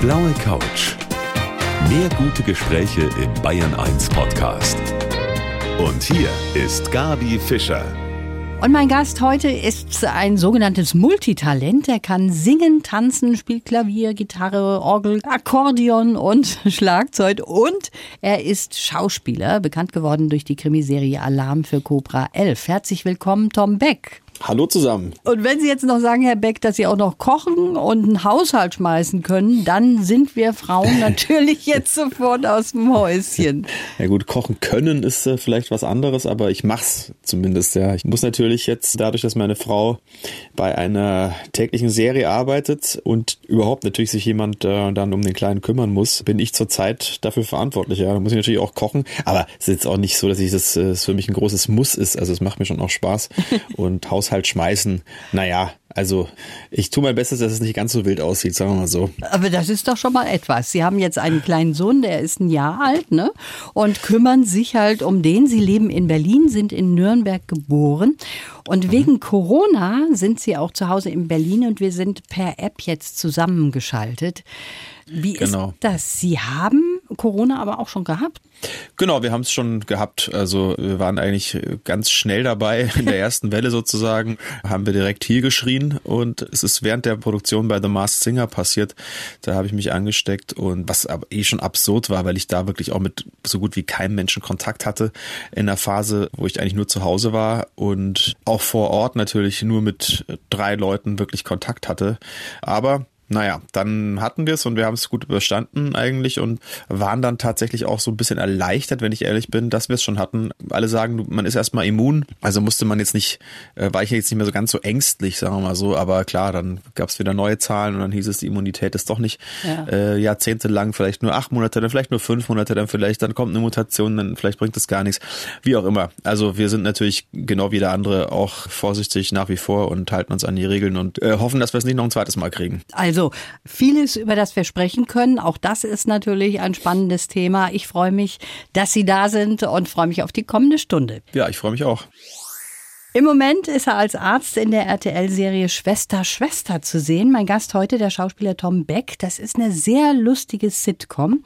blaue Couch. Mehr gute Gespräche im Bayern 1 Podcast. Und hier ist Gabi Fischer. Und mein Gast heute ist ein sogenanntes Multitalent. Er kann singen, tanzen, spielt Klavier, Gitarre, Orgel, Akkordeon und Schlagzeug. Und er ist Schauspieler, bekannt geworden durch die Krimiserie Alarm für Cobra 11. Herzlich willkommen, Tom Beck. Hallo zusammen. Und wenn Sie jetzt noch sagen, Herr Beck, dass Sie auch noch kochen und einen Haushalt schmeißen können, dann sind wir Frauen natürlich jetzt sofort aus dem Häuschen. Ja gut, kochen können ist äh, vielleicht was anderes, aber ich mach's zumindest, ja. Ich muss natürlich jetzt, dadurch, dass meine Frau bei einer täglichen Serie arbeitet und überhaupt natürlich sich jemand äh, dann um den Kleinen kümmern muss, bin ich zurzeit dafür verantwortlich, ja. Da muss ich natürlich auch kochen, aber es ist jetzt auch nicht so, dass ich das, das äh, für mich ein großes Muss ist. Also es macht mir schon auch Spaß und Haushalt Haushalt schmeißen. Naja, also ich tue mein Bestes, dass es nicht ganz so wild aussieht, sagen wir mal so. Aber das ist doch schon mal etwas. Sie haben jetzt einen kleinen Sohn, der ist ein Jahr alt, ne? Und kümmern sich halt um den. Sie leben in Berlin, sind in Nürnberg geboren. Und mhm. wegen Corona sind sie auch zu Hause in Berlin und wir sind per App jetzt zusammengeschaltet. Wie genau. ist das? Sie haben Corona aber auch schon gehabt? Genau, wir haben es schon gehabt. Also wir waren eigentlich ganz schnell dabei in der ersten Welle sozusagen. Haben wir direkt hier geschrien und es ist während der Produktion bei The Masked Singer passiert. Da habe ich mich angesteckt und was aber eh schon absurd war, weil ich da wirklich auch mit so gut wie keinem Menschen Kontakt hatte in der Phase, wo ich eigentlich nur zu Hause war und auch vor Ort natürlich nur mit drei Leuten wirklich Kontakt hatte. Aber naja, dann hatten wir es und wir haben es gut überstanden eigentlich und waren dann tatsächlich auch so ein bisschen erleichtert, wenn ich ehrlich bin, dass wir es schon hatten. Alle sagen, man ist erstmal immun, also musste man jetzt nicht, äh, war ich jetzt nicht mehr so ganz so ängstlich, sagen wir mal so, aber klar, dann gab es wieder neue Zahlen und dann hieß es, die Immunität ist doch nicht ja. äh, jahrzehntelang, vielleicht nur acht Monate, dann vielleicht nur fünf Monate, dann vielleicht, dann kommt eine Mutation, dann vielleicht bringt es gar nichts. Wie auch immer. Also wir sind natürlich genau wie der andere auch vorsichtig nach wie vor und halten uns an die Regeln und äh, hoffen, dass wir es nicht noch ein zweites Mal kriegen. Also also vieles, über das wir sprechen können. Auch das ist natürlich ein spannendes Thema. Ich freue mich, dass Sie da sind und freue mich auf die kommende Stunde. Ja, ich freue mich auch. Im Moment ist er als Arzt in der RTL-Serie Schwester, Schwester zu sehen. Mein Gast heute, der Schauspieler Tom Beck. Das ist eine sehr lustige Sitcom.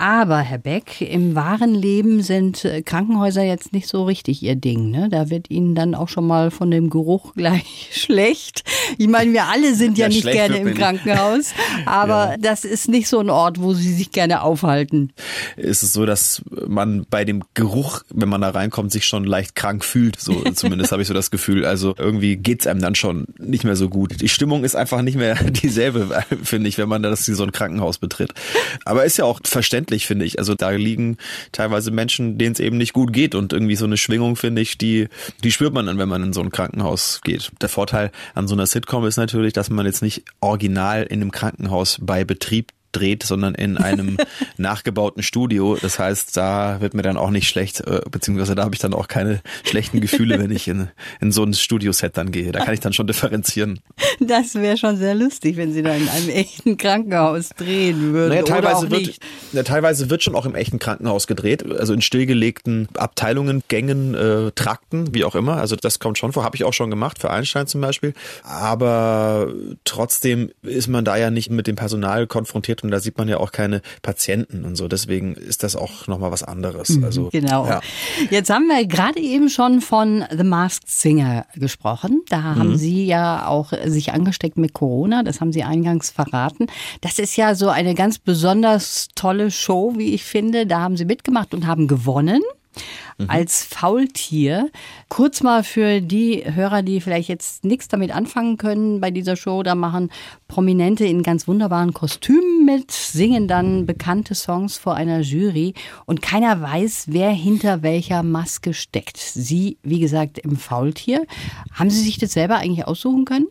Aber, Herr Beck, im wahren Leben sind äh, Krankenhäuser jetzt nicht so richtig Ihr Ding. Ne? Da wird Ihnen dann auch schon mal von dem Geruch gleich schlecht. Ich meine, wir alle sind ja, ja nicht gerne im Krankenhaus, aber ja. das ist nicht so ein Ort, wo Sie sich gerne aufhalten. Ist es so, dass man bei dem Geruch, wenn man da reinkommt, sich schon leicht krank fühlt? So zumindest habe ich so das Gefühl. Also irgendwie geht's einem dann schon nicht mehr so gut. Die Stimmung ist einfach nicht mehr dieselbe, finde ich, wenn man das so ein Krankenhaus betritt. Aber ist ja auch verständlich verständlich, finde ich. Also da liegen teilweise Menschen, denen es eben nicht gut geht und irgendwie so eine Schwingung, finde ich, die, die spürt man dann, wenn man in so ein Krankenhaus geht. Der Vorteil an so einer Sitcom ist natürlich, dass man jetzt nicht original in einem Krankenhaus bei Betrieb dreht, sondern in einem nachgebauten Studio. Das heißt, da wird mir dann auch nicht schlecht, äh, beziehungsweise da habe ich dann auch keine schlechten Gefühle, wenn ich in, in so ein Studioset dann gehe. Da kann ich dann schon differenzieren. Das wäre schon sehr lustig, wenn Sie da in einem echten Krankenhaus drehen würden. Naja, teilweise, wird, ja, teilweise wird schon auch im echten Krankenhaus gedreht, also in stillgelegten Abteilungen, Gängen, äh, Trakten, wie auch immer. Also das kommt schon vor, habe ich auch schon gemacht, für Einstein zum Beispiel. Aber trotzdem ist man da ja nicht mit dem Personal konfrontiert wird und da sieht man ja auch keine Patienten und so. Deswegen ist das auch nochmal was anderes. Mhm, also, genau. Ja. Jetzt haben wir gerade eben schon von The Masked Singer gesprochen. Da mhm. haben Sie ja auch sich angesteckt mit Corona. Das haben Sie eingangs verraten. Das ist ja so eine ganz besonders tolle Show, wie ich finde. Da haben Sie mitgemacht und haben gewonnen mhm. als Faultier. Kurz mal für die Hörer, die vielleicht jetzt nichts damit anfangen können bei dieser Show, da machen Prominente in ganz wunderbaren Kostümen mit, singen dann bekannte Songs vor einer Jury und keiner weiß, wer hinter welcher Maske steckt. Sie, wie gesagt, im Faultier. Haben Sie sich das selber eigentlich aussuchen können?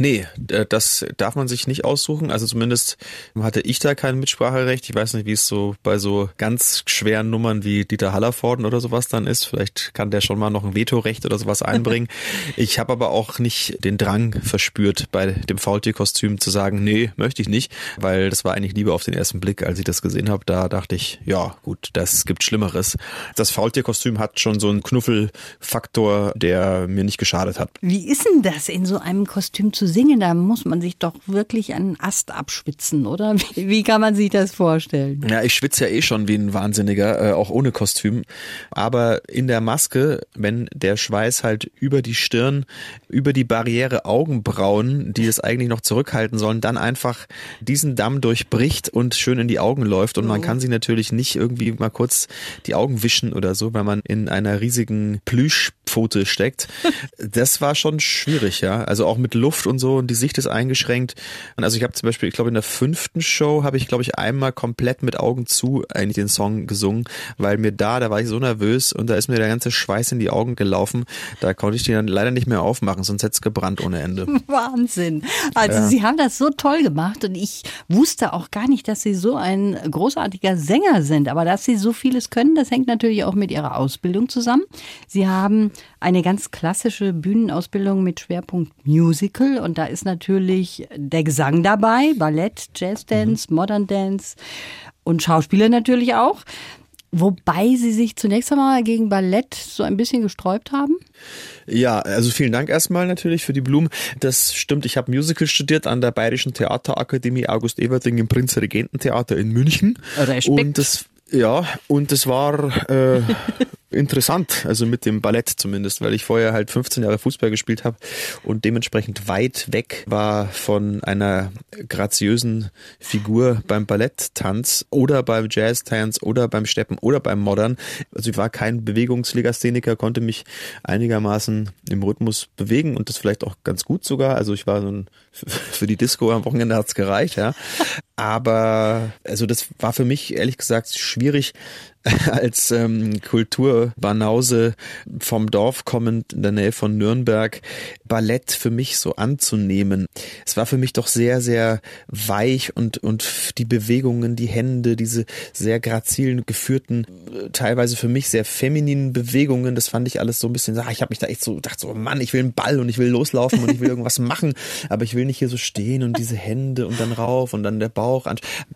Nee, das darf man sich nicht aussuchen. Also zumindest hatte ich da kein Mitspracherecht. Ich weiß nicht, wie es so bei so ganz schweren Nummern wie Dieter Hallervorden oder sowas dann ist. Vielleicht kann der schon mal noch ein Vetorecht oder sowas einbringen. ich habe aber auch nicht den Drang verspürt, bei dem Faultierkostüm zu sagen, nee, möchte ich nicht, weil das war eigentlich Liebe auf den ersten Blick, als ich das gesehen habe. Da dachte ich, ja, gut, das gibt Schlimmeres. Das Faultierkostüm hat schon so einen Knuffelfaktor, der mir nicht geschadet hat. Wie ist denn das, in so einem Kostüm zu singen, da muss man sich doch wirklich einen Ast abschwitzen, oder? Wie, wie kann man sich das vorstellen? Ja, ich schwitze ja eh schon wie ein Wahnsinniger, äh, auch ohne Kostüm. Aber in der Maske, wenn der Schweiß halt über die Stirn, über die Barriere Augenbrauen, die es eigentlich noch zurückhalten sollen, dann einfach diesen Damm durchbricht und schön in die Augen läuft. Und man kann sich natürlich nicht irgendwie mal kurz die Augen wischen oder so, weil man in einer riesigen Plüschpfote steckt. Das war schon schwierig, ja. Also auch mit Luft und so und die Sicht ist eingeschränkt. Und also ich habe zum Beispiel, ich glaube in der fünften Show habe ich, glaube ich, einmal komplett mit Augen zu eigentlich den Song gesungen, weil mir da, da war ich so nervös und da ist mir der ganze Schweiß in die Augen gelaufen. Da konnte ich die dann leider nicht mehr aufmachen, sonst hätte es gebrannt ohne Ende. Wahnsinn. Also ja. Sie haben das so toll gemacht und ich wusste auch gar nicht, dass Sie so ein großartiger Sänger sind. Aber dass Sie so vieles können, das hängt natürlich auch mit Ihrer Ausbildung zusammen. Sie haben eine ganz klassische Bühnenausbildung mit Schwerpunkt Musical und da ist natürlich der Gesang dabei, Ballett, Jazzdance, mhm. Modern Dance und Schauspieler natürlich auch. Wobei Sie sich zunächst einmal gegen Ballett so ein bisschen gesträubt haben? Ja, also vielen Dank erstmal natürlich für die Blumen. Das stimmt, ich habe Musical studiert an der Bayerischen Theaterakademie August Everding im Prinzregententheater in München. Respekt. Und das ja, und es war äh, interessant, also mit dem Ballett zumindest, weil ich vorher halt 15 Jahre Fußball gespielt habe und dementsprechend weit weg war von einer graziösen Figur beim Balletttanz oder beim Jazztanz oder beim Steppen oder beim Modern. Also ich war kein Bewegungslegastheniker, konnte mich einigermaßen im Rhythmus bewegen und das vielleicht auch ganz gut sogar. Also ich war so ein, für die Disco am Wochenende hat's gereicht, ja. Aber also das war für mich ehrlich gesagt schwierig, als ähm, Kulturbanause vom Dorf kommend in der Nähe von Nürnberg Ballett für mich so anzunehmen. Es war für mich doch sehr, sehr weich und, und die Bewegungen, die Hände, diese sehr grazilen, geführten, teilweise für mich sehr femininen Bewegungen, das fand ich alles so ein bisschen, ach, ich habe mich da echt so gedacht, so Mann, ich will einen Ball und ich will loslaufen und ich will irgendwas machen, aber ich will nicht hier so stehen und diese Hände und dann rauf und dann der Bauch.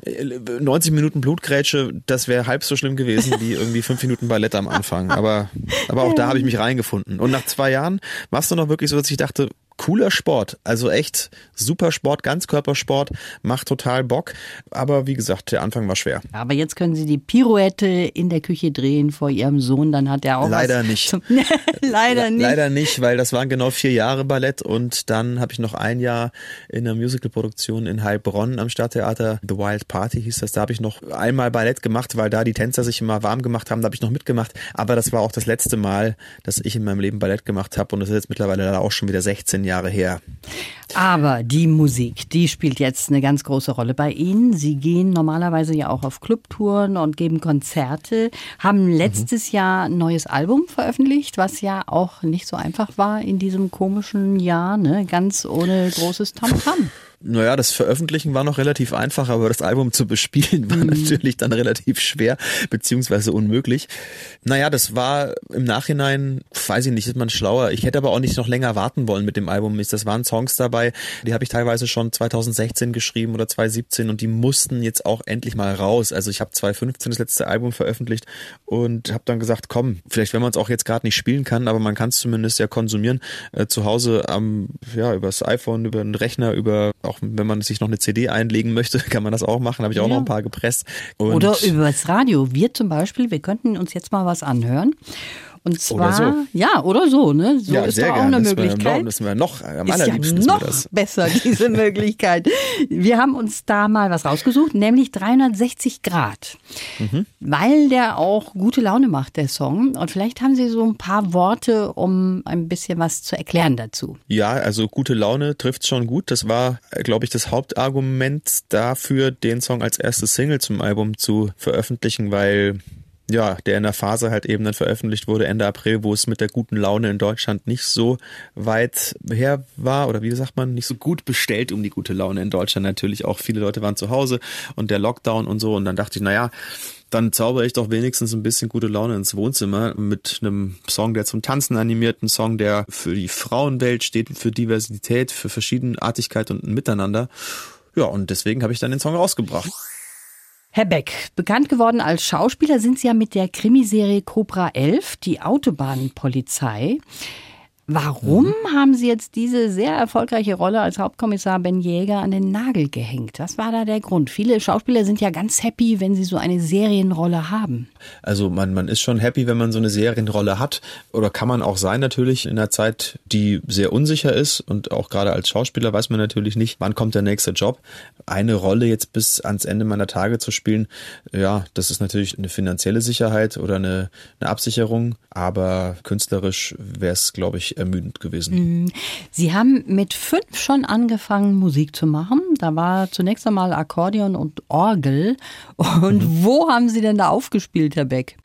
90 Minuten Blutgrätsche, das wäre halb so schlimm gewesen wie irgendwie fünf Minuten Ballett am Anfang. Aber, aber auch da habe ich mich reingefunden. Und nach zwei Jahren war es dann noch wirklich so, dass ich dachte, cooler Sport. Also echt super Sport, Ganzkörpersport, macht total Bock. Aber wie gesagt, der Anfang war schwer. Aber jetzt können Sie die Pirouette in der Küche drehen vor Ihrem Sohn, dann hat er auch Leider nicht. leider nicht. Leider nicht, weil das waren genau vier Jahre Ballett und dann habe ich noch ein Jahr in der Musicalproduktion in Heilbronn am Stadttheater, The Wild Party hieß das, da habe ich noch einmal Ballett gemacht, weil da die Tänzer sich immer warm gemacht haben, da habe ich noch mitgemacht. Aber das war auch das letzte Mal, dass ich in meinem Leben Ballett gemacht habe und das ist jetzt mittlerweile auch schon wieder 16 Jahre her. Aber die Musik, die spielt jetzt eine ganz große Rolle bei Ihnen. Sie gehen normalerweise ja auch auf Clubtouren und geben Konzerte, haben letztes mhm. Jahr ein neues Album veröffentlicht, was ja auch nicht so einfach war in diesem komischen Jahr, ne? ganz ohne großes Tamtam. -Tam. Naja, das Veröffentlichen war noch relativ einfach, aber das Album zu bespielen war mhm. natürlich dann relativ schwer, beziehungsweise unmöglich. Naja, das war im Nachhinein, weiß ich nicht, ist man schlauer. Ich hätte aber auch nicht noch länger warten wollen mit dem Album. Das waren Songs dabei, die habe ich teilweise schon 2016 geschrieben oder 2017 und die mussten jetzt auch endlich mal raus. Also ich habe 2015 das letzte Album veröffentlicht und habe dann gesagt, komm, vielleicht wenn man es auch jetzt gerade nicht spielen kann, aber man kann es zumindest ja konsumieren, äh, zu Hause am, ja, übers iPhone, über den Rechner, über auch auch wenn man sich noch eine CD einlegen möchte, kann man das auch machen. Habe ich auch ja. noch ein paar gepresst. Und Oder übers Radio. Wir zum Beispiel, wir könnten uns jetzt mal was anhören. Und zwar, so. ja, oder so, ne? So ja, ist doch auch gern. eine Möglichkeit. Das wir noch, am ist allerliebsten ja noch das. besser, diese Möglichkeit. Wir haben uns da mal was rausgesucht, nämlich 360 Grad. Mhm. Weil der auch gute Laune macht, der Song. Und vielleicht haben Sie so ein paar Worte, um ein bisschen was zu erklären dazu. Ja, also gute Laune trifft schon gut. Das war, glaube ich, das Hauptargument dafür, den Song als erste Single zum Album zu veröffentlichen, weil ja, der in der Phase halt eben dann veröffentlicht wurde, Ende April, wo es mit der guten Laune in Deutschland nicht so weit her war oder wie sagt man, nicht so gut bestellt um die gute Laune in Deutschland natürlich auch. Viele Leute waren zu Hause und der Lockdown und so und dann dachte ich, naja, dann zaubere ich doch wenigstens ein bisschen gute Laune ins Wohnzimmer mit einem Song, der zum Tanzen animiert, ein Song, der für die Frauenwelt steht, für Diversität, für Verschiedenartigkeit und Miteinander. Ja, und deswegen habe ich dann den Song rausgebracht. Herr Beck, bekannt geworden als Schauspieler sind Sie ja mit der Krimiserie Cobra 11, die Autobahnpolizei. Warum mhm. haben Sie jetzt diese sehr erfolgreiche Rolle als Hauptkommissar Ben Jäger an den Nagel gehängt? Was war da der Grund? Viele Schauspieler sind ja ganz happy, wenn sie so eine Serienrolle haben. Also man, man ist schon happy, wenn man so eine Serienrolle hat. Oder kann man auch sein natürlich in einer Zeit, die sehr unsicher ist. Und auch gerade als Schauspieler weiß man natürlich nicht, wann kommt der nächste Job. Eine Rolle jetzt bis ans Ende meiner Tage zu spielen, ja, das ist natürlich eine finanzielle Sicherheit oder eine, eine Absicherung. Aber künstlerisch wäre es, glaube ich, ermüdend gewesen. Mhm. Sie haben mit fünf schon angefangen, Musik zu machen. Da war zunächst einmal Akkordeon und Orgel. Und mhm. wo haben Sie denn da aufgespielt, Herr Beck?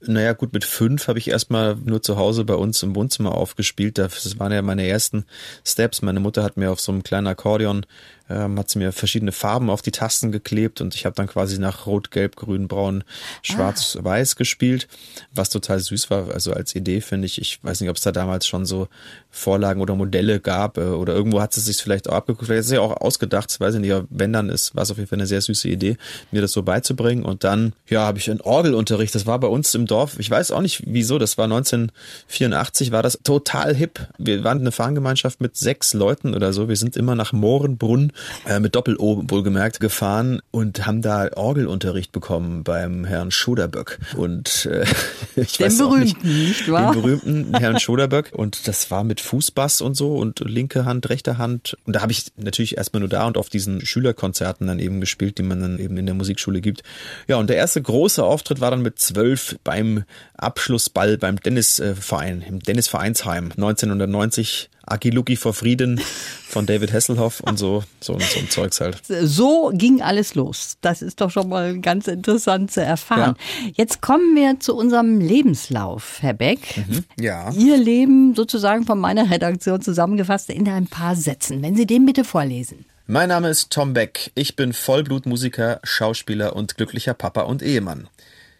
Naja, gut, mit fünf habe ich erstmal nur zu Hause bei uns im Wohnzimmer aufgespielt. Das waren ja meine ersten Steps. Meine Mutter hat mir auf so einem kleinen Akkordeon ähm, hat sie mir verschiedene Farben auf die Tasten geklebt und ich habe dann quasi nach Rot, Gelb, Grün, Braun, Schwarz, ah. Weiß gespielt, was total süß war. Also als Idee finde ich, ich weiß nicht, ob es da damals schon so Vorlagen oder Modelle gab äh, oder irgendwo hat sie sich vielleicht auch abgeguckt, vielleicht ist sie auch ausgedacht, weiß ich nicht, aber wenn dann ist, war es auf jeden Fall eine sehr süße Idee, mir das so beizubringen und dann, ja, habe ich einen Orgelunterricht, das war bei uns im Dorf, ich weiß auch nicht wieso, das war 1984, war das total hip. Wir waren eine Fahnengemeinschaft mit sechs Leuten oder so, wir sind immer nach Mohrenbrunn äh, mit Doppel-O wohlgemerkt gefahren und haben da Orgelunterricht bekommen beim Herrn Schoderböck. Und äh, ich den weiß berühmten, nicht, nicht wahr? Den berühmten Herrn Schoderböck. Und das war mit Fußbass und so und linke Hand, rechte Hand. Und da habe ich natürlich erstmal nur da und auf diesen Schülerkonzerten dann eben gespielt, die man dann eben in der Musikschule gibt. Ja, und der erste große Auftritt war dann mit zwölf beim Abschlussball beim Dennisverein, im Dennisvereinsheim 1990 Akiluki vor Frieden von David Hasselhoff und so, so, so ein Zeugs halt. So ging alles los. Das ist doch schon mal ganz interessant zu erfahren. Ja. Jetzt kommen wir zu unserem Lebenslauf, Herr Beck. Mhm, ja. Ihr Leben sozusagen von meiner Redaktion zusammengefasst in ein paar Sätzen. Wenn Sie den bitte vorlesen. Mein Name ist Tom Beck. Ich bin Vollblutmusiker, Schauspieler und glücklicher Papa und Ehemann.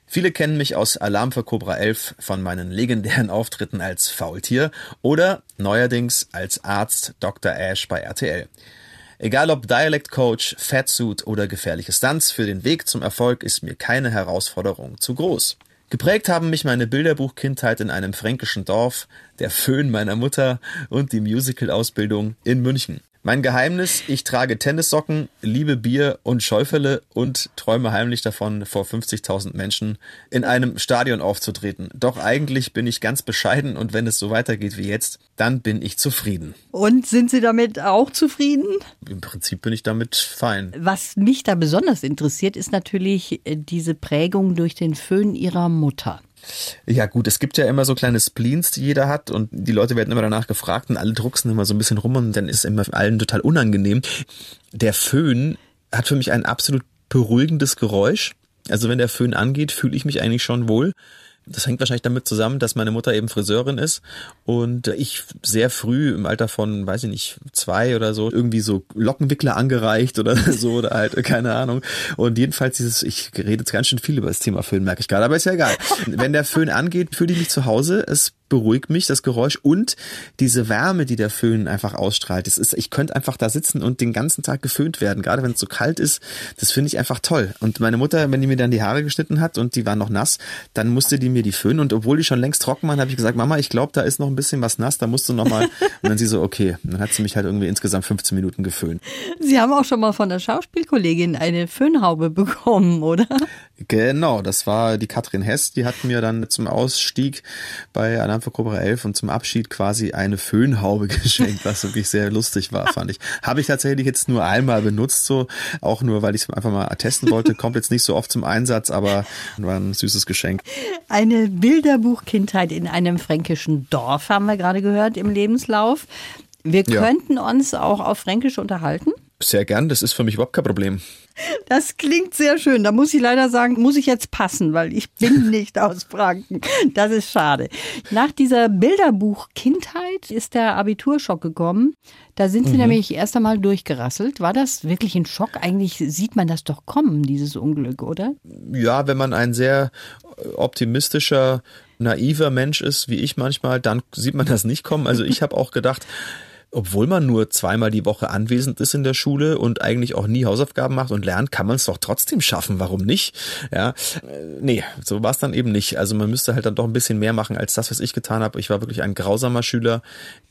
Viele kennen mich aus Alarm für Cobra 11 von meinen legendären Auftritten als Faultier oder neuerdings als Arzt Dr. Ash bei RTL. Egal ob Dialect Coach, Fatsuit oder gefährliche Stunts, für den Weg zum Erfolg ist mir keine Herausforderung zu groß. Geprägt haben mich meine Bilderbuchkindheit in einem fränkischen Dorf, der Föhn meiner Mutter und die Musical-Ausbildung in München. Mein Geheimnis, ich trage Tennissocken, liebe Bier und Schäufele und träume heimlich davon, vor 50.000 Menschen in einem Stadion aufzutreten. Doch eigentlich bin ich ganz bescheiden und wenn es so weitergeht wie jetzt, dann bin ich zufrieden. Und sind Sie damit auch zufrieden? Im Prinzip bin ich damit fein. Was mich da besonders interessiert, ist natürlich äh, diese Prägung durch den Föhn Ihrer Mutter. Ja gut, es gibt ja immer so kleine Spleens, die jeder hat und die Leute werden immer danach gefragt und alle drucksen immer so ein bisschen rum und dann ist immer allen total unangenehm. Der Föhn hat für mich ein absolut beruhigendes Geräusch. Also wenn der Föhn angeht, fühle ich mich eigentlich schon wohl. Das hängt wahrscheinlich damit zusammen, dass meine Mutter eben Friseurin ist und ich sehr früh im Alter von, weiß ich nicht, zwei oder so, irgendwie so Lockenwickler angereicht oder so oder halt, keine Ahnung. Und jedenfalls dieses, ich rede jetzt ganz schön viel über das Thema Föhn, merke ich gerade, aber ist ja egal. Wenn der Föhn angeht, fühle ich mich zu Hause. Es beruhigt mich, das Geräusch und diese Wärme, die der Föhn einfach ausstrahlt. Das ist, ich könnte einfach da sitzen und den ganzen Tag geföhnt werden, gerade wenn es so kalt ist. Das finde ich einfach toll. Und meine Mutter, wenn die mir dann die Haare geschnitten hat und die waren noch nass, dann musste die mir die föhnen und obwohl die schon längst trocken waren, habe ich gesagt, Mama, ich glaube, da ist noch ein bisschen was nass, da musst du noch mal. Und dann sie so, okay. Und dann hat sie mich halt irgendwie insgesamt 15 Minuten geföhnt. Sie haben auch schon mal von der Schauspielkollegin eine Föhnhaube bekommen, oder? Genau, das war die Katrin Hess, die hat mir dann zum Ausstieg bei für Cobra 11 und zum Abschied quasi eine Föhnhaube geschenkt, was wirklich sehr lustig war, fand ich. Habe ich tatsächlich jetzt nur einmal benutzt, so auch nur, weil ich es einfach mal testen wollte. Kommt jetzt nicht so oft zum Einsatz, aber war ein süßes Geschenk. Eine Bilderbuchkindheit in einem fränkischen Dorf haben wir gerade gehört im Lebenslauf. Wir ja. könnten uns auch auf Fränkisch unterhalten. Sehr gern, das ist für mich überhaupt kein Problem. Das klingt sehr schön. Da muss ich leider sagen, muss ich jetzt passen, weil ich bin nicht aus Franken. Das ist schade. Nach dieser Bilderbuch-Kindheit ist der Abiturschock gekommen. Da sind Sie mhm. nämlich erst einmal durchgerasselt. War das wirklich ein Schock? Eigentlich sieht man das doch kommen, dieses Unglück, oder? Ja, wenn man ein sehr optimistischer, naiver Mensch ist, wie ich manchmal, dann sieht man das nicht kommen. Also ich habe auch gedacht, obwohl man nur zweimal die Woche anwesend ist in der Schule und eigentlich auch nie Hausaufgaben macht und lernt, kann man es doch trotzdem schaffen. Warum nicht? Ja, äh, nee, so war es dann eben nicht. Also man müsste halt dann doch ein bisschen mehr machen als das, was ich getan habe. Ich war wirklich ein grausamer Schüler.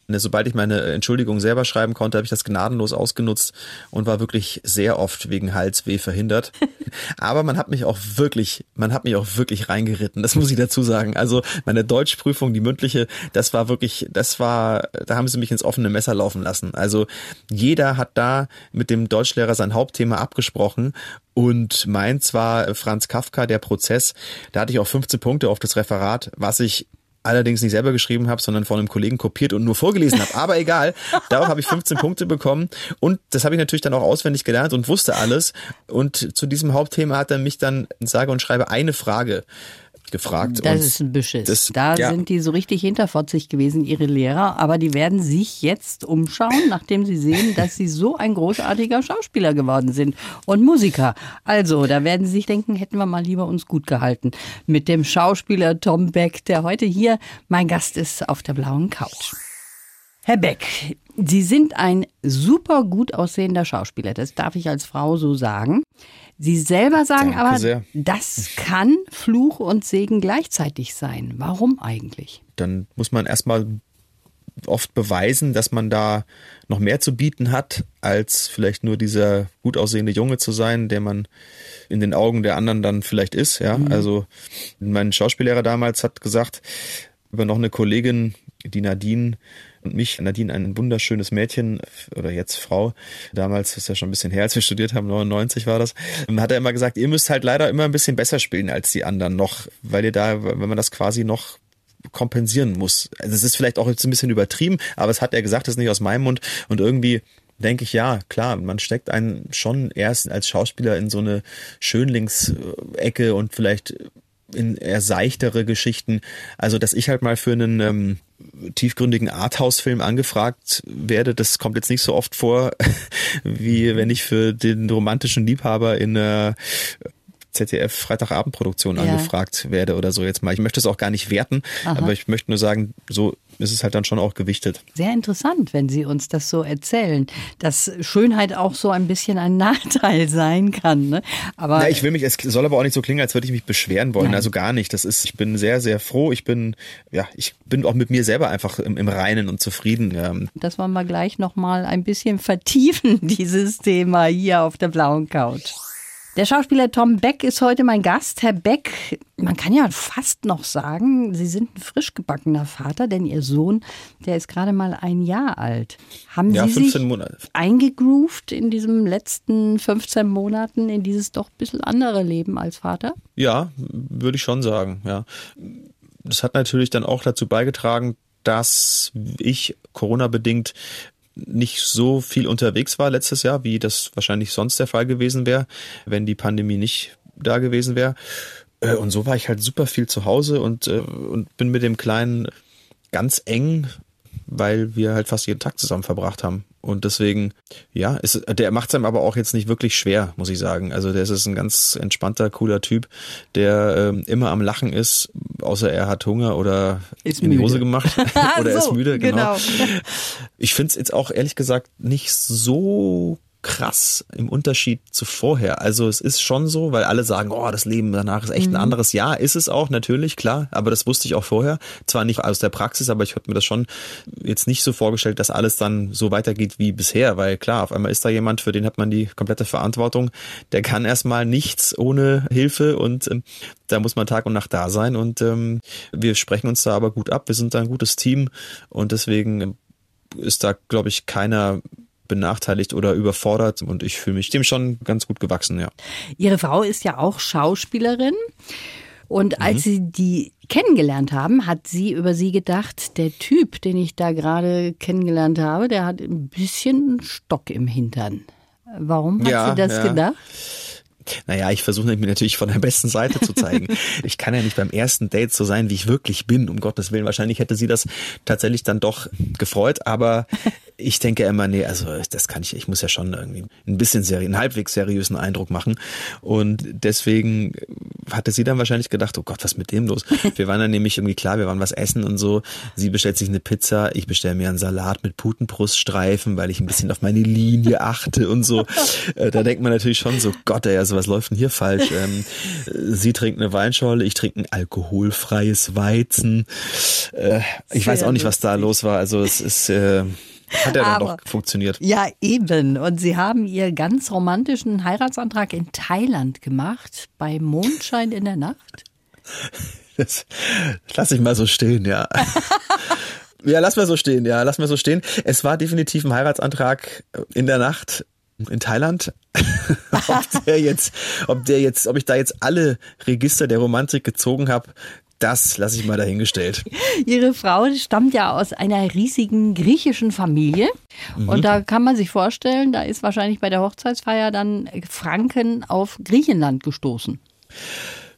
Ne, sobald ich meine Entschuldigung selber schreiben konnte, habe ich das gnadenlos ausgenutzt und war wirklich sehr oft wegen Halsweh verhindert. Aber man hat mich auch wirklich, man hat mich auch wirklich reingeritten. Das muss ich dazu sagen. Also meine Deutschprüfung, die mündliche, das war wirklich, das war, da haben sie mich ins offene Messer laufen lassen. Also jeder hat da mit dem Deutschlehrer sein Hauptthema abgesprochen und meins war Franz Kafka, der Prozess. Da hatte ich auch 15 Punkte auf das Referat, was ich allerdings nicht selber geschrieben habe, sondern von einem Kollegen kopiert und nur vorgelesen habe. Aber egal, darauf habe ich 15 Punkte bekommen und das habe ich natürlich dann auch auswendig gelernt und wusste alles. Und zu diesem Hauptthema hat er mich dann, sage und schreibe, eine Frage gefragt. Das ist ein Beschiss. Das, da ja. sind die so richtig hinterfotzig gewesen, ihre Lehrer. Aber die werden sich jetzt umschauen, nachdem sie sehen, dass sie so ein großartiger Schauspieler geworden sind und Musiker. Also, da werden sie sich denken, hätten wir mal lieber uns gut gehalten. Mit dem Schauspieler Tom Beck, der heute hier mein Gast ist auf der blauen Couch. Herr Beck, Sie sind ein super gut aussehender Schauspieler. Das darf ich als Frau so sagen. Sie selber sagen Danke aber, sehr. das kann Fluch und Segen gleichzeitig sein. Warum eigentlich? Dann muss man erstmal oft beweisen, dass man da noch mehr zu bieten hat, als vielleicht nur dieser gut aussehende Junge zu sein, der man in den Augen der anderen dann vielleicht ist. Ja, mhm. also mein Schauspiellehrer damals hat gesagt über noch eine Kollegin, die Nadine, und mich, Nadine, ein wunderschönes Mädchen oder jetzt Frau, damals ist ja schon ein bisschen her, als wir studiert haben, 99 war das, hat er immer gesagt, ihr müsst halt leider immer ein bisschen besser spielen als die anderen noch, weil ihr da, wenn man das quasi noch kompensieren muss. Also es ist vielleicht auch jetzt ein bisschen übertrieben, aber es hat er gesagt, das ist nicht aus meinem Mund und irgendwie denke ich, ja, klar, man steckt einen schon erst als Schauspieler in so eine Schönlingsecke und vielleicht in eher seichtere Geschichten. Also, dass ich halt mal für einen ähm, tiefgründigen Arthouse-Film angefragt werde, das kommt jetzt nicht so oft vor, wie wenn ich für den romantischen Liebhaber in einer ZDF Freitagabendproduktion ja. angefragt werde oder so jetzt mal. Ich möchte es auch gar nicht werten, Aha. aber ich möchte nur sagen, so ist es halt dann schon auch gewichtet. Sehr interessant, wenn Sie uns das so erzählen, dass Schönheit auch so ein bisschen ein Nachteil sein kann. Ne? Aber Na, ich will mich, es soll aber auch nicht so klingen, als würde ich mich beschweren wollen. Nein. Also gar nicht. Das ist, ich bin sehr, sehr froh. Ich bin, ja, ich bin auch mit mir selber einfach im, im Reinen und zufrieden. Ja. Das wollen wir gleich nochmal ein bisschen vertiefen, dieses Thema hier auf der blauen Couch. Der Schauspieler Tom Beck ist heute mein Gast. Herr Beck, man kann ja fast noch sagen, Sie sind ein frisch gebackener Vater, denn Ihr Sohn, der ist gerade mal ein Jahr alt. Haben ja, Sie sich Monate. eingegroovt in diesem letzten 15 Monaten in dieses doch ein bisschen andere Leben als Vater? Ja, würde ich schon sagen, ja. Das hat natürlich dann auch dazu beigetragen, dass ich Corona-bedingt nicht so viel unterwegs war letztes Jahr, wie das wahrscheinlich sonst der Fall gewesen wäre, wenn die Pandemie nicht da gewesen wäre. Äh, und so war ich halt super viel zu Hause und, äh, und bin mit dem Kleinen ganz eng, weil wir halt fast jeden Tag zusammen verbracht haben. Und deswegen, ja, ist, der macht es einem aber auch jetzt nicht wirklich schwer, muss ich sagen. Also der ist ein ganz entspannter, cooler Typ, der ähm, immer am Lachen ist, außer er hat Hunger oder ist in die Hose gemacht oder so, ist müde. Genau. genau. Ich finde es jetzt auch ehrlich gesagt nicht so krass im Unterschied zu vorher. Also es ist schon so, weil alle sagen, oh, das Leben danach ist echt mhm. ein anderes. Ja, ist es auch, natürlich, klar. Aber das wusste ich auch vorher. Zwar nicht aus der Praxis, aber ich habe mir das schon jetzt nicht so vorgestellt, dass alles dann so weitergeht wie bisher. Weil klar, auf einmal ist da jemand, für den hat man die komplette Verantwortung. Der kann erstmal nichts ohne Hilfe und ähm, da muss man Tag und Nacht da sein. Und ähm, wir sprechen uns da aber gut ab. Wir sind da ein gutes Team und deswegen ist da, glaube ich, keiner benachteiligt oder überfordert und ich fühle mich dem schon ganz gut gewachsen, ja. Ihre Frau ist ja auch Schauspielerin und als mhm. Sie die kennengelernt haben, hat sie über Sie gedacht, der Typ, den ich da gerade kennengelernt habe, der hat ein bisschen Stock im Hintern. Warum hat ja, sie das ja. gedacht? Naja, ich versuche mich natürlich von der besten Seite zu zeigen. ich kann ja nicht beim ersten Date so sein, wie ich wirklich bin, um Gottes Willen. Wahrscheinlich hätte sie das tatsächlich dann doch gefreut, aber ich denke immer, nee, also das kann ich, ich muss ja schon irgendwie ein bisschen seri einen halbwegs seriösen Eindruck machen. Und deswegen hatte sie dann wahrscheinlich gedacht, oh Gott, was ist mit dem los? Wir waren dann nämlich irgendwie klar, wir waren was essen und so. Sie bestellt sich eine Pizza, ich bestelle mir einen Salat mit Putenbruststreifen, weil ich ein bisschen auf meine Linie achte und so. Äh, da denkt man natürlich schon so, Gott, ey, also was läuft denn hier falsch? Ähm, sie trinkt eine Weinschorle, ich trinke ein alkoholfreies Weizen. Äh, ich Sehr weiß auch nicht, was da los war. Also es ist äh, hat ja dann doch funktioniert. Ja, eben. Und Sie haben Ihr ganz romantischen Heiratsantrag in Thailand gemacht, bei Mondschein in der Nacht? Das lasse ich mal so stehen, ja. ja, lass mal so stehen, ja, lass mal so stehen. Es war definitiv ein Heiratsantrag in der Nacht in Thailand. ob der jetzt, ob der jetzt, ob ich da jetzt alle Register der Romantik gezogen habe, das lasse ich mal dahingestellt. Ihre Frau stammt ja aus einer riesigen griechischen Familie. Mhm. Und da kann man sich vorstellen, da ist wahrscheinlich bei der Hochzeitsfeier dann Franken auf Griechenland gestoßen.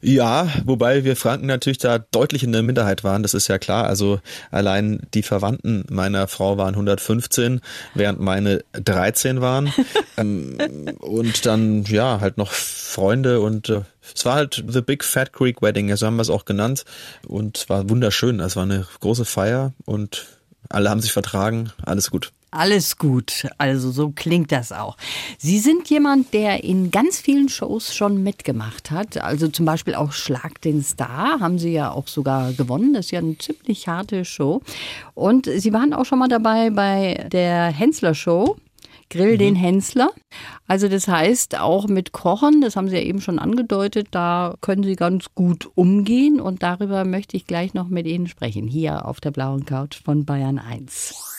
Ja, wobei wir Franken natürlich da deutlich in der Minderheit waren, das ist ja klar. Also allein die Verwandten meiner Frau waren 115, während meine 13 waren. Ähm, und dann, ja, halt noch Freunde und äh, es war halt The Big Fat Creek Wedding, so haben wir es auch genannt. Und es war wunderschön. Es war eine große Feier und alle haben sich vertragen, alles gut. Alles gut, also so klingt das auch. Sie sind jemand, der in ganz vielen Shows schon mitgemacht hat. Also zum Beispiel auch Schlag den Star haben Sie ja auch sogar gewonnen. Das ist ja eine ziemlich harte Show. Und Sie waren auch schon mal dabei bei der Hensler Show. Grill mhm. den Hensler. Also das heißt, auch mit Kochen, das haben Sie ja eben schon angedeutet, da können Sie ganz gut umgehen und darüber möchte ich gleich noch mit Ihnen sprechen, hier auf der blauen Couch von Bayern 1.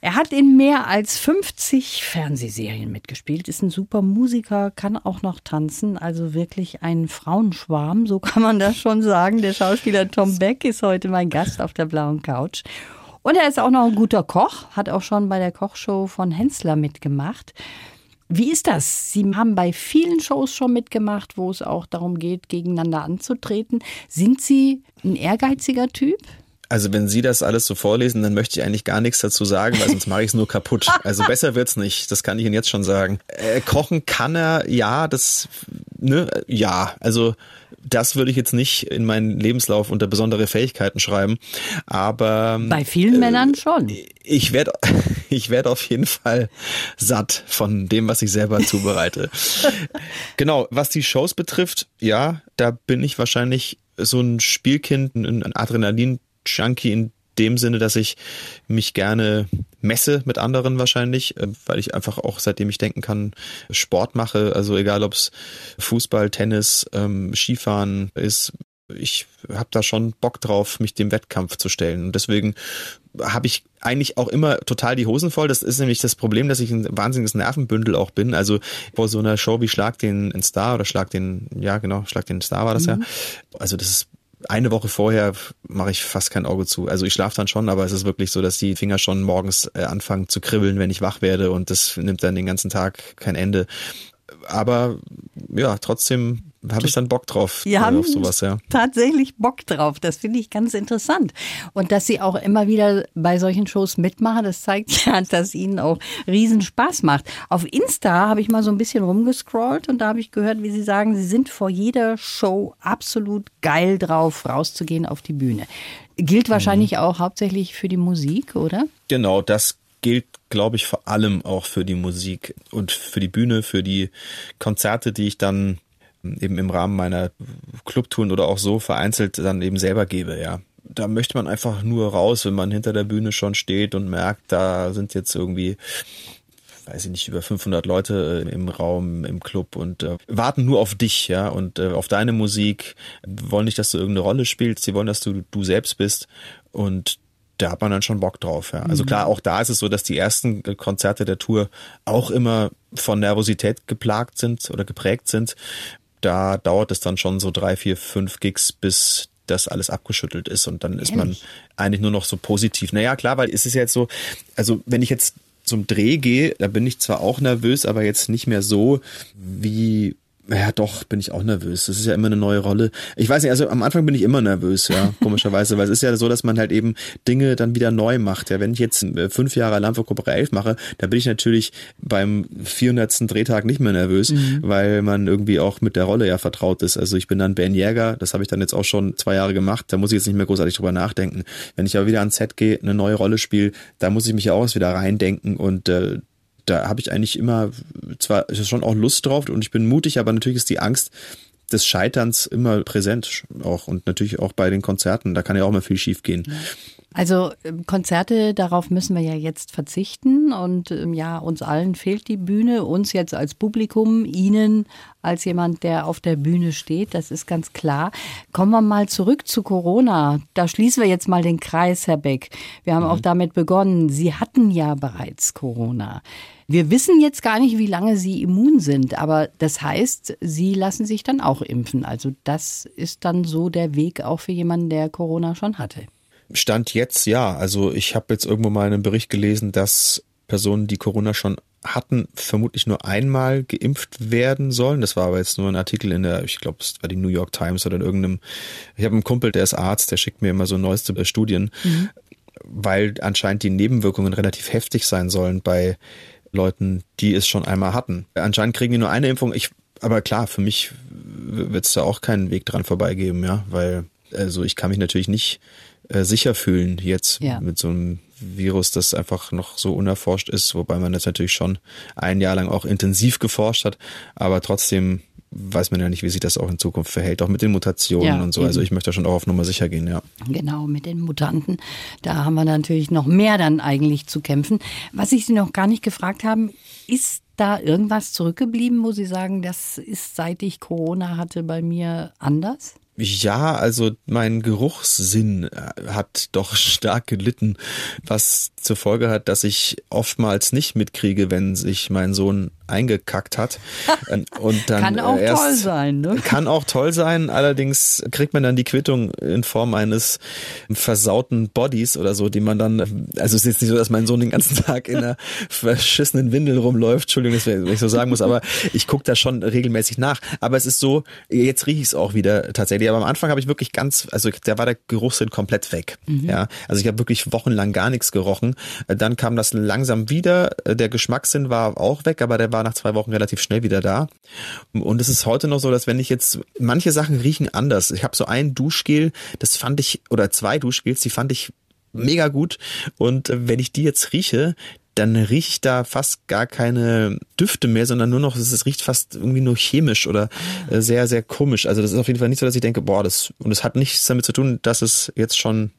Er hat in mehr als 50 Fernsehserien mitgespielt, ist ein super Musiker, kann auch noch tanzen, also wirklich ein Frauenschwarm, so kann man das schon sagen. Der Schauspieler Tom Beck ist heute mein Gast auf der blauen Couch. Und er ist auch noch ein guter Koch, hat auch schon bei der Kochshow von Hensler mitgemacht. Wie ist das? Sie haben bei vielen Shows schon mitgemacht, wo es auch darum geht, gegeneinander anzutreten. Sind Sie ein ehrgeiziger Typ? Also wenn Sie das alles so vorlesen, dann möchte ich eigentlich gar nichts dazu sagen, weil sonst mache ich es nur kaputt. Also besser wird's nicht, das kann ich Ihnen jetzt schon sagen. Äh, kochen kann er, ja, das, ne, ja, also das würde ich jetzt nicht in meinen Lebenslauf unter besondere Fähigkeiten schreiben, aber bei vielen äh, Männern schon. Ich werde ich werde auf jeden Fall satt von dem, was ich selber zubereite. genau, was die Shows betrifft, ja, da bin ich wahrscheinlich so ein Spielkind, ein Adrenalin Junkie in dem Sinne, dass ich mich gerne messe mit anderen wahrscheinlich, äh, weil ich einfach auch, seitdem ich denken kann, Sport mache. Also egal, ob es Fußball, Tennis, ähm, Skifahren ist. Ich habe da schon Bock drauf, mich dem Wettkampf zu stellen. Und deswegen habe ich eigentlich auch immer total die Hosen voll. Das ist nämlich das Problem, dass ich ein wahnsinniges Nervenbündel auch bin. Also vor so einer Show wie Schlag den Star oder Schlag den, ja genau, Schlag den Star war das mhm. ja. Also das ist eine Woche vorher mache ich fast kein Auge zu. Also ich schlafe dann schon, aber es ist wirklich so, dass die Finger schon morgens äh, anfangen zu kribbeln, wenn ich wach werde und das nimmt dann den ganzen Tag kein Ende. Aber ja, trotzdem habe ich dann Bock drauf. Wir haben auf sowas, ja. tatsächlich Bock drauf. Das finde ich ganz interessant. Und dass Sie auch immer wieder bei solchen Shows mitmachen, das zeigt ja, dass Ihnen auch riesen Spaß macht. Auf Insta habe ich mal so ein bisschen rumgescrollt und da habe ich gehört, wie Sie sagen, Sie sind vor jeder Show absolut geil drauf, rauszugehen auf die Bühne. Gilt wahrscheinlich mhm. auch hauptsächlich für die Musik, oder? Genau, das gilt, glaube ich, vor allem auch für die Musik und für die Bühne, für die Konzerte, die ich dann eben im Rahmen meiner Clubtouren oder auch so vereinzelt dann eben selber gebe, ja. Da möchte man einfach nur raus, wenn man hinter der Bühne schon steht und merkt, da sind jetzt irgendwie weiß ich nicht, über 500 Leute äh, im Raum, im Club und äh, warten nur auf dich, ja, und äh, auf deine Musik, wollen nicht, dass du irgendeine Rolle spielst, sie wollen, dass du du selbst bist und da hat man dann schon Bock drauf, ja. Also mhm. klar, auch da ist es so, dass die ersten Konzerte der Tour auch immer von Nervosität geplagt sind oder geprägt sind da dauert es dann schon so drei, vier, fünf Gigs, bis das alles abgeschüttelt ist und dann ist man eigentlich nur noch so positiv. Naja, klar, weil es ist ja jetzt so, also wenn ich jetzt zum Dreh gehe, da bin ich zwar auch nervös, aber jetzt nicht mehr so wie Ja, doch, bin ich auch nervös. Das ist ja immer eine neue Rolle. Ich weiß nicht, also am Anfang bin ich immer nervös, ja, komischerweise, weil es ist ja so, dass man halt eben Dinge dann wieder neu macht. Ja, wenn ich jetzt äh, fünf Jahre Alarm für Cobra 11 mache, dann bin ich natürlich beim 400. Drehtag nicht mehr nervös, mhm. weil man irgendwie auch mit der Rolle ja vertraut ist. Also ich bin dann Ben Jäger, das habe ich dann jetzt auch schon zwei Jahre gemacht, da muss ich jetzt nicht mehr großartig drüber nachdenken. Wenn ich aber wieder ans Set gehe, eine neue Rolle spiele, da muss ich mich auch wieder reindenken und äh, da habe ich eigentlich immer zwar schon auch Lust drauf und ich bin mutig, aber natürlich ist die Angst des Scheiterns immer präsent auch und natürlich auch bei den Konzerten. Da kann ja auch mal viel schief gehen. Also ähm, Konzerte, darauf müssen wir ja jetzt verzichten und ähm, ja, uns allen fehlt die Bühne, uns jetzt als Publikum, Ihnen als jemand, der auf der Bühne steht, das ist ganz klar. Kommen wir mal zurück zu Corona. Da schließen wir jetzt mal den Kreis, Herr Beck. Wir haben mhm. auch damit begonnen, Sie hatten ja bereits Corona. Wir wissen jetzt gar nicht, wie lange Sie immun sind, aber das heißt, Sie lassen sich dann auch impfen. Also das ist dann so der Weg auch für jemanden, der Corona schon hatte. Stand jetzt ja. Also ich habe jetzt irgendwo mal einen Bericht gelesen, dass Personen, die Corona schon hatten, vermutlich nur einmal geimpft werden sollen. Das war aber jetzt nur ein Artikel in der, ich glaube, es war die New York Times oder in irgendeinem. Ich habe einen Kumpel, der ist Arzt, der schickt mir immer so neueste Studien, mhm. weil anscheinend die Nebenwirkungen relativ heftig sein sollen bei Leuten, die es schon einmal hatten. Anscheinend kriegen die nur eine Impfung. Ich, aber klar, für mich wird es da auch keinen Weg dran vorbeigeben, ja, weil also ich kann mich natürlich nicht äh, sicher fühlen jetzt ja. mit so einem Virus, das einfach noch so unerforscht ist, wobei man das natürlich schon ein Jahr lang auch intensiv geforscht hat, aber trotzdem weiß man ja nicht, wie sich das auch in Zukunft verhält, auch mit den Mutationen ja, und so. Also ich möchte schon auch auf Nummer sicher gehen, ja. Genau, mit den Mutanten. Da haben wir natürlich noch mehr dann eigentlich zu kämpfen. Was ich Sie noch gar nicht gefragt haben, ist da irgendwas zurückgeblieben, wo Sie sagen, das ist seit ich Corona hatte bei mir anders? Ja, also mein Geruchssinn äh, hat doch stark gelitten, was zur Folge hat, dass ich oftmals nicht mitkriege, wenn sich mein Sohn eingekackt hat. Und dann kann auch erst, toll sein, ne? Kann auch toll sein, allerdings kriegt man dann die Quittung in Form eines versauten Bodies oder so, die man dann, also es ist jetzt nicht so, dass mein Sohn den ganzen Tag in einer verschissenen Windel rumläuft, Entschuldigung, dass ich so sagen muss, aber ich gucke da schon regelmäßig nach. Aber es ist so, jetzt rieche ich es auch wieder tatsächlich, aber am Anfang habe ich wirklich ganz, also da war der Geruchssinn komplett weg. Mhm. Ja, also ich habe wirklich wochenlang gar nichts gerochen. Dann kam das langsam wieder, der Geschmackssinn war auch weg, aber der war war nach zwei Wochen relativ schnell wieder da. Und es ist heute noch so, dass wenn ich jetzt, manche Sachen riechen anders. Ich habe so ein Duschgel, das fand ich, oder zwei Duschgels, die fand ich mega gut. Und wenn ich die jetzt rieche, dann rieche ich da fast gar keine Düfte mehr, sondern nur noch, es riecht fast irgendwie nur chemisch oder äh, sehr, sehr komisch. Also das ist auf jeden Fall nicht so, dass ich denke, boah, das, und es hat nichts damit zu tun, dass es jetzt schon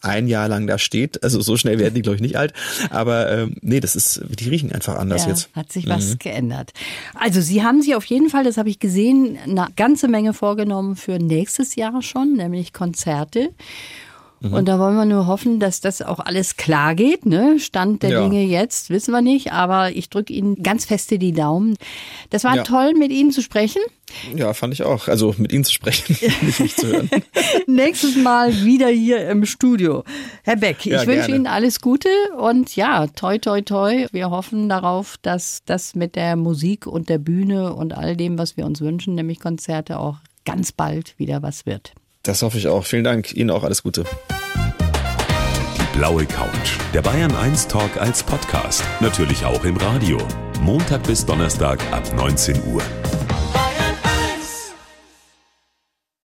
ein Jahr lang da steht. Also so schnell werden die, glaube ich, nicht alt. Aber ähm, nee, das ist, die riechen einfach anders ja, jetzt. Hat sich was mhm. geändert. Also Sie haben sich auf jeden Fall, das habe ich gesehen, eine ganze Menge vorgenommen für nächstes Jahr schon, nämlich Konzerte. Mhm. Und da wollen wir nur hoffen, dass das auch alles klar geht. Ne? Stand der ja. Dinge jetzt, wissen wir nicht, aber ich drücke Ihnen ganz feste die Daumen. Das war ja. toll, mit Ihnen zu sprechen. Ja, fand ich auch. Also mit Ihnen zu sprechen, nicht mich zu hören. Nächstes Mal wieder hier im Studio. Herr Beck, ich ja, wünsche Ihnen alles Gute und ja, toi, toi, toi. Wir hoffen darauf, dass das mit der Musik und der Bühne und all dem, was wir uns wünschen, nämlich Konzerte, auch ganz bald wieder was wird. Das hoffe ich auch. Vielen Dank. Ihnen auch alles Gute. Die blaue Couch. Der Bayern 1 Talk als Podcast. Natürlich auch im Radio. Montag bis Donnerstag ab 19 Uhr.